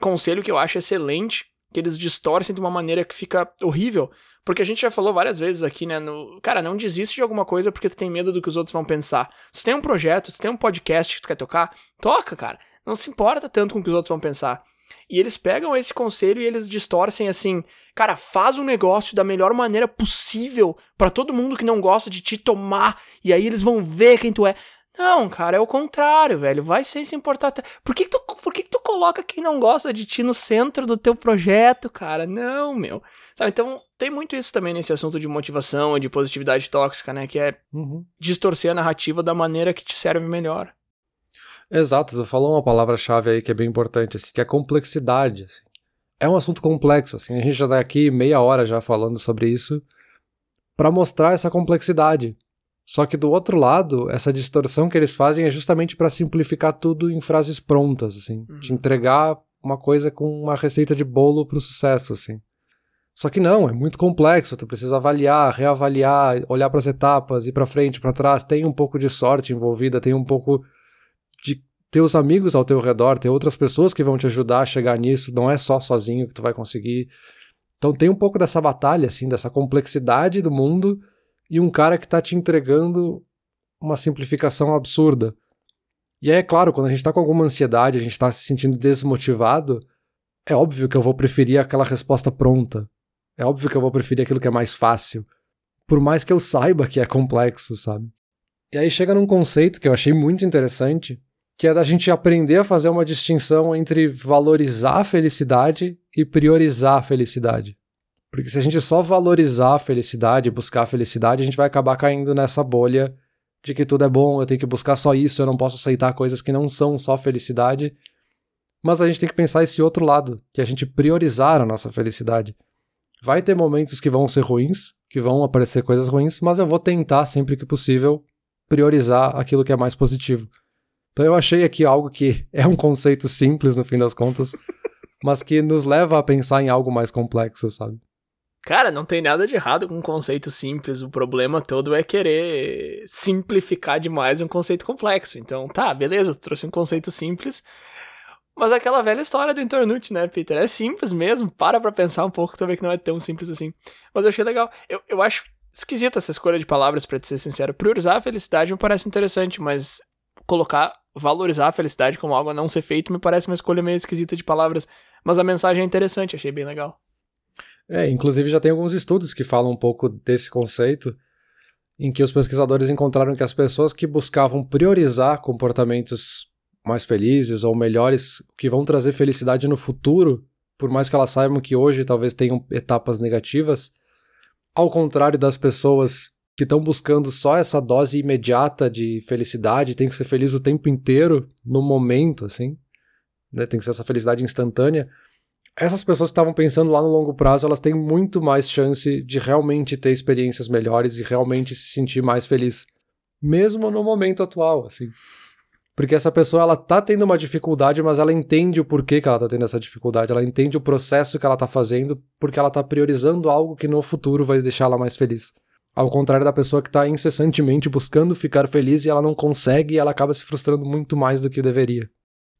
conselho que eu acho excelente, que eles distorcem de uma maneira que fica horrível. Porque a gente já falou várias vezes aqui, né? No, cara, não desiste de alguma coisa porque tu tem medo do que os outros vão pensar. Se tem um projeto, se tem um podcast que tu quer tocar, toca, cara. Não se importa tanto com o que os outros vão pensar. E eles pegam esse conselho e eles distorcem assim, cara, faz um negócio da melhor maneira possível para todo mundo que não gosta de te tomar, e aí eles vão ver quem tu é. Não, cara, é o contrário, velho. Vai sem se importar. Por que, que tu, por que, que tu coloca quem não gosta de ti no centro do teu projeto, cara? Não, meu. Sabe, então tem muito isso também nesse assunto de motivação e de positividade tóxica, né? Que é uhum. distorcer a narrativa da maneira que te serve melhor. Exato, tu falou uma palavra-chave aí que é bem importante, assim, que é complexidade. Assim. É um assunto complexo, assim, a gente já tá aqui meia hora já falando sobre isso para mostrar essa complexidade. Só que do outro lado, essa distorção que eles fazem é justamente para simplificar tudo em frases prontas, assim, uhum. te entregar uma coisa com uma receita de bolo pro sucesso, assim. Só que não, é muito complexo, tu precisa avaliar, reavaliar, olhar para as etapas, ir para frente, para trás, tem um pouco de sorte envolvida, tem um pouco de ter os amigos ao teu redor, ter outras pessoas que vão te ajudar a chegar nisso, não é só sozinho que tu vai conseguir. Então tem um pouco dessa batalha, assim, dessa complexidade do mundo e um cara que está te entregando uma simplificação absurda. E aí, é claro, quando a gente está com alguma ansiedade, a gente está se sentindo desmotivado, é óbvio que eu vou preferir aquela resposta pronta. É óbvio que eu vou preferir aquilo que é mais fácil. Por mais que eu saiba que é complexo, sabe? E aí chega num conceito que eu achei muito interessante, que é da gente aprender a fazer uma distinção entre valorizar a felicidade e priorizar a felicidade. Porque se a gente só valorizar a felicidade, buscar a felicidade, a gente vai acabar caindo nessa bolha de que tudo é bom, eu tenho que buscar só isso, eu não posso aceitar coisas que não são só felicidade. Mas a gente tem que pensar esse outro lado, que é a gente priorizar a nossa felicidade. Vai ter momentos que vão ser ruins, que vão aparecer coisas ruins, mas eu vou tentar sempre que possível priorizar aquilo que é mais positivo. Então eu achei aqui algo que é um conceito simples no fim das contas, mas que nos leva a pensar em algo mais complexo, sabe? Cara, não tem nada de errado com um conceito simples. O problema todo é querer simplificar demais um conceito complexo. Então, tá, beleza, trouxe um conceito simples. Mas aquela velha história do Intornute, né, Peter? É simples mesmo. Para pra pensar um pouco, tu vê que não é tão simples assim. Mas eu achei legal. Eu, eu acho esquisita essa escolha de palavras, para te ser sincero. Priorizar a felicidade me parece interessante, mas colocar, valorizar a felicidade como algo a não ser feito me parece uma escolha meio esquisita de palavras. Mas a mensagem é interessante, achei bem legal. É, inclusive já tem alguns estudos que falam um pouco desse conceito, em que os pesquisadores encontraram que as pessoas que buscavam priorizar comportamentos mais felizes ou melhores, que vão trazer felicidade no futuro, por mais que elas saibam que hoje talvez tenham etapas negativas, ao contrário das pessoas que estão buscando só essa dose imediata de felicidade, tem que ser feliz o tempo inteiro, no momento, assim, né? tem que ser essa felicidade instantânea. essas pessoas que estavam pensando lá no longo prazo, elas têm muito mais chance de realmente ter experiências melhores e realmente se sentir mais feliz, mesmo no momento atual, assim. Porque essa pessoa ela tá tendo uma dificuldade, mas ela entende o porquê que ela tá tendo essa dificuldade, ela entende o processo que ela tá fazendo, porque ela tá priorizando algo que no futuro vai deixar ela mais feliz. Ao contrário da pessoa que tá incessantemente buscando ficar feliz e ela não consegue e ela acaba se frustrando muito mais do que deveria.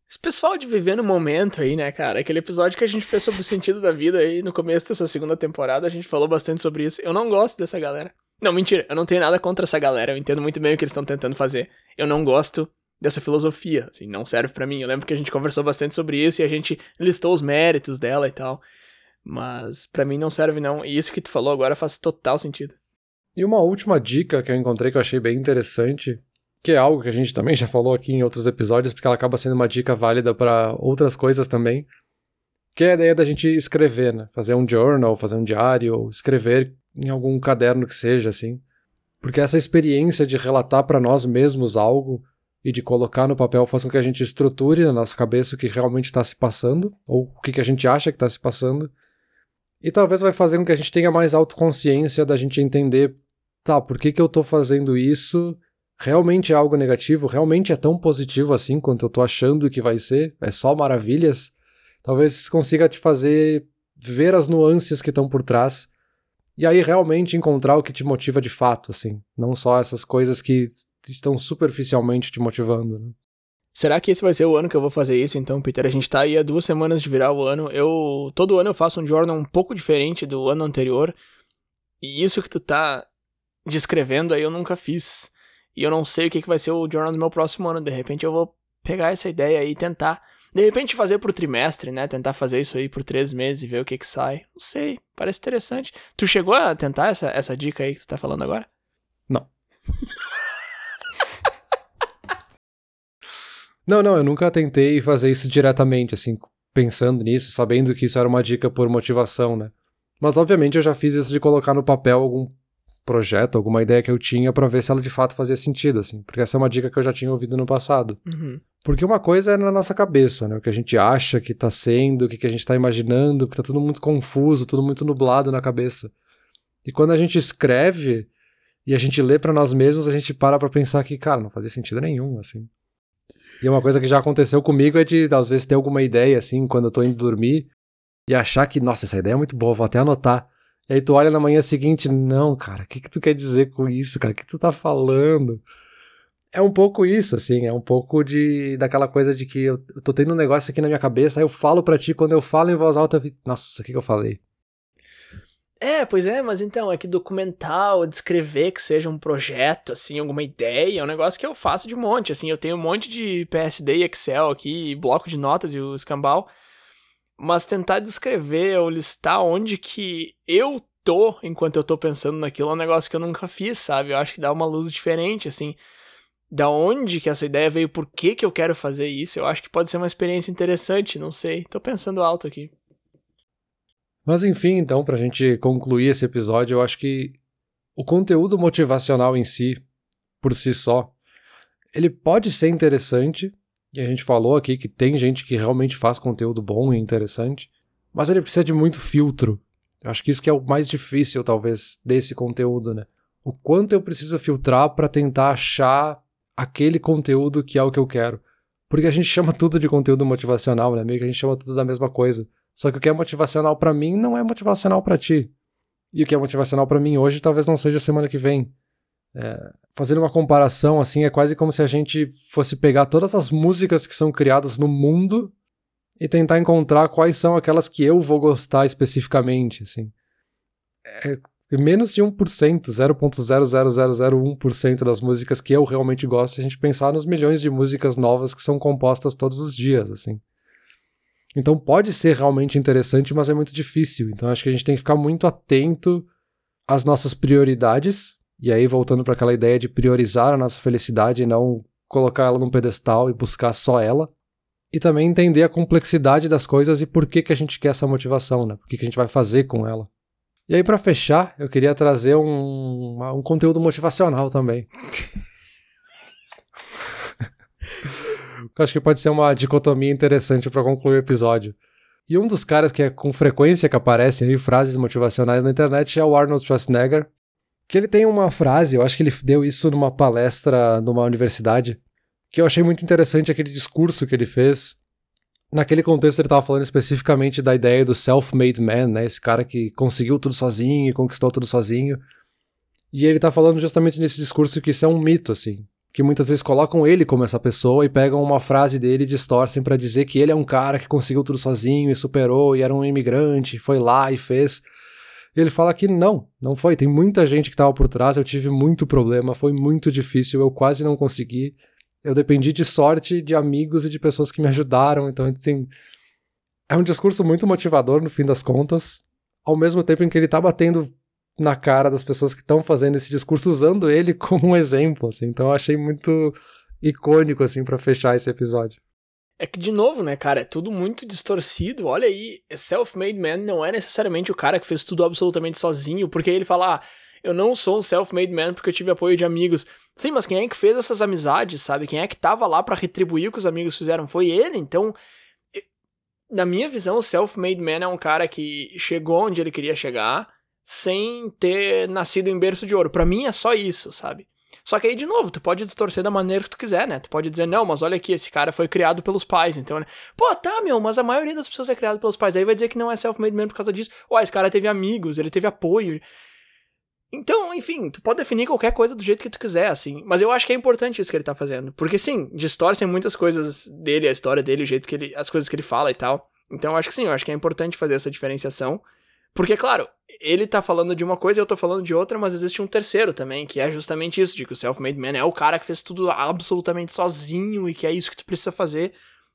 Esse pessoal de viver no momento aí, né, cara? Aquele episódio que a gente fez sobre o sentido da vida aí no começo dessa segunda temporada, a gente falou bastante sobre isso. Eu não gosto dessa galera. Não, mentira, eu não tenho nada contra essa galera, eu entendo muito bem o que eles estão tentando fazer. Eu não gosto dessa filosofia, assim, não serve para mim. Eu lembro que a gente conversou bastante sobre isso e a gente listou os méritos dela e tal. Mas para mim não serve não. E isso que tu falou agora faz total sentido. E uma última dica que eu encontrei que eu achei bem interessante que é algo que a gente também já falou aqui em outros episódios, porque ela acaba sendo uma dica válida para outras coisas também, que é a ideia da gente escrever, né? Fazer um journal, fazer um diário, ou escrever em algum caderno que seja, assim. Porque essa experiência de relatar para nós mesmos algo e de colocar no papel faz com que a gente estruture na nossa cabeça o que realmente está se passando, ou o que a gente acha que está se passando. E talvez vai fazer com que a gente tenha mais autoconsciência da gente entender, tá, por que, que eu estou fazendo isso realmente é algo negativo, realmente é tão positivo assim quanto eu tô achando que vai ser, é só maravilhas, talvez consiga te fazer ver as nuances que estão por trás e aí realmente encontrar o que te motiva de fato, assim, não só essas coisas que estão superficialmente te motivando. Né? Será que esse vai ser o ano que eu vou fazer isso, então, Peter? A gente tá aí há duas semanas de virar o ano. Eu todo ano eu faço um journal um pouco diferente do ano anterior. E isso que tu tá descrevendo aí eu nunca fiz. E eu não sei o que, que vai ser o journal do meu próximo ano. De repente eu vou pegar essa ideia aí e tentar. De repente fazer por trimestre, né? Tentar fazer isso aí por três meses e ver o que que sai. Não sei, parece interessante. Tu chegou a tentar essa, essa dica aí que tu tá falando agora? Não. não, não, eu nunca tentei fazer isso diretamente, assim, pensando nisso, sabendo que isso era uma dica por motivação, né? Mas obviamente eu já fiz isso de colocar no papel algum projeto, alguma ideia que eu tinha para ver se ela de fato fazia sentido, assim. Porque essa é uma dica que eu já tinha ouvido no passado. Uhum. Porque uma coisa é na nossa cabeça, né? O que a gente acha que tá sendo, o que a gente tá imaginando, que tá tudo muito confuso, tudo muito nublado na cabeça. E quando a gente escreve e a gente lê para nós mesmos, a gente para pra pensar que, cara, não fazia sentido nenhum, assim. E uma coisa que já aconteceu comigo é de, às vezes, ter alguma ideia, assim, quando eu tô indo dormir, e achar que, nossa, essa ideia é muito boa, vou até anotar. E aí tu olha na manhã seguinte, não, cara, o que, que tu quer dizer com isso, cara? O que tu tá falando? É um pouco isso, assim, é um pouco de daquela coisa de que eu, eu tô tendo um negócio aqui na minha cabeça, aí eu falo para ti, quando eu falo em voz alta, nossa, o que, que eu falei? É, pois é, mas então, é que documental, descrever que seja um projeto, assim, alguma ideia, é um negócio que eu faço de monte, assim, eu tenho um monte de PSD e Excel aqui, bloco de notas e o escambau, mas tentar descrever ou listar onde que eu tô enquanto eu tô pensando naquilo é um negócio que eu nunca fiz, sabe? Eu acho que dá uma luz diferente, assim. Da onde que essa ideia veio, por que que eu quero fazer isso, eu acho que pode ser uma experiência interessante, não sei. Tô pensando alto aqui. Mas enfim, então, pra gente concluir esse episódio, eu acho que o conteúdo motivacional em si, por si só, ele pode ser interessante, e a gente falou aqui que tem gente que realmente faz conteúdo bom e interessante, mas ele precisa de muito filtro. Eu acho que isso que é o mais difícil, talvez, desse conteúdo, né? O quanto eu preciso filtrar para tentar achar aquele conteúdo que é o que eu quero. Porque a gente chama tudo de conteúdo motivacional, né? Meio que a gente chama tudo da mesma coisa. Só que o que é motivacional para mim não é motivacional para ti. E o que é motivacional para mim hoje talvez não seja semana que vem. É, fazendo uma comparação, assim, é quase como se a gente fosse pegar todas as músicas que são criadas no mundo e tentar encontrar quais são aquelas que eu vou gostar especificamente, assim. É menos de 1%, 0.00001% das músicas que eu realmente gosto, a gente pensar nos milhões de músicas novas que são compostas todos os dias, assim. Então pode ser realmente interessante, mas é muito difícil. Então acho que a gente tem que ficar muito atento às nossas prioridades e aí, voltando para aquela ideia de priorizar a nossa felicidade e não colocar ela num pedestal e buscar só ela. E também entender a complexidade das coisas e por que, que a gente quer essa motivação, né? Por que, que a gente vai fazer com ela. E aí, para fechar, eu queria trazer um, um conteúdo motivacional também. eu acho que pode ser uma dicotomia interessante para concluir o episódio. E um dos caras que é com frequência que aparecem aí frases motivacionais na internet é o Arnold Schwarzenegger, que ele tem uma frase, eu acho que ele deu isso numa palestra numa universidade, que eu achei muito interessante aquele discurso que ele fez. Naquele contexto ele estava falando especificamente da ideia do self-made man, né? Esse cara que conseguiu tudo sozinho e conquistou tudo sozinho. E ele está falando justamente nesse discurso que isso é um mito, assim que muitas vezes colocam ele como essa pessoa e pegam uma frase dele e distorcem para dizer que ele é um cara que conseguiu tudo sozinho e superou e era um imigrante, foi lá e fez. E ele fala que não, não foi. Tem muita gente que estava por trás, eu tive muito problema, foi muito difícil, eu quase não consegui. Eu dependi de sorte, de amigos e de pessoas que me ajudaram. Então, assim, é um discurso muito motivador no fim das contas, ao mesmo tempo em que ele tá batendo na cara das pessoas que estão fazendo esse discurso usando ele como um exemplo, assim. Então eu achei muito icônico assim para fechar esse episódio. É que de novo, né, cara, é tudo muito distorcido. Olha aí, self-made man não é necessariamente o cara que fez tudo absolutamente sozinho, porque ele fala, ah, eu não sou um self-made man porque eu tive apoio de amigos. Sim, mas quem é que fez essas amizades, sabe? Quem é que tava lá para retribuir o que os amigos fizeram? Foi ele. Então, na minha visão, o self-made man é um cara que chegou onde ele queria chegar, sem ter nascido em berço de ouro. Para mim é só isso, sabe? Só que aí, de novo, tu pode distorcer da maneira que tu quiser, né? Tu pode dizer, não, mas olha aqui, esse cara foi criado pelos pais, então, né? Pô, tá, meu, mas a maioria das pessoas é criada pelos pais. Aí vai dizer que não é self-made man por causa disso. Ué, esse cara teve amigos, ele teve apoio. Então, enfim, tu pode definir qualquer coisa do jeito que tu quiser, assim. Mas eu acho que é importante isso que ele tá fazendo. Porque, sim, distorcem muitas coisas dele, a história dele, o jeito que ele. as coisas que ele fala e tal. Então, eu acho que sim, eu acho que é importante fazer essa diferenciação. Porque, claro, ele tá falando de uma coisa e eu tô falando de outra, mas existe um terceiro também, que é justamente isso, de que o self-made man é o cara que fez tudo absolutamente sozinho e que é isso que tu precisa fazer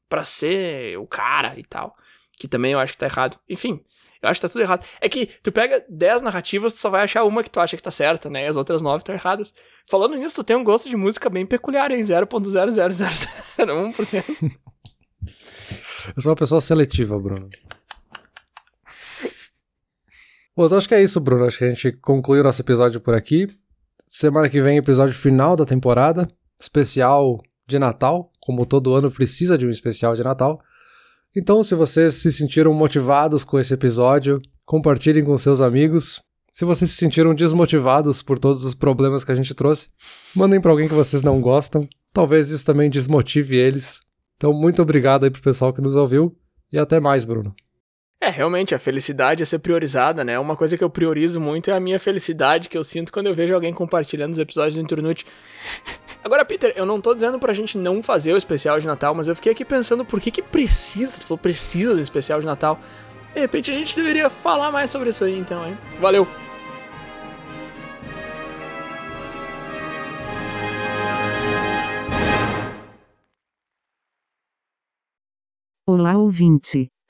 para ser o cara e tal. Que também eu acho que tá errado. Enfim, eu acho que tá tudo errado. É que tu pega 10 narrativas, tu só vai achar uma que tu acha que tá certa, né? E as outras 9 estão erradas. Falando nisso, tu tem um gosto de música bem peculiar, hein? 0.00001%. Eu sou uma pessoa seletiva, Bruno. Bom, acho que é isso, Bruno. Acho que a gente conclui o nosso episódio por aqui. Semana que vem, episódio final da temporada, especial de Natal. Como todo ano precisa de um especial de Natal. Então, se vocês se sentiram motivados com esse episódio, compartilhem com seus amigos. Se vocês se sentiram desmotivados por todos os problemas que a gente trouxe, mandem para alguém que vocês não gostam. Talvez isso também desmotive eles. Então, muito obrigado aí pro pessoal que nos ouviu e até mais, Bruno. É, realmente, a felicidade é ser priorizada, né? Uma coisa que eu priorizo muito é a minha felicidade que eu sinto quando eu vejo alguém compartilhando os episódios do Internute. Agora, Peter, eu não tô dizendo pra gente não fazer o especial de Natal, mas eu fiquei aqui pensando por que que precisa, tu falou precisa do especial de Natal. De repente a gente deveria falar mais sobre isso aí, então, hein? Valeu! Olá, ouvinte!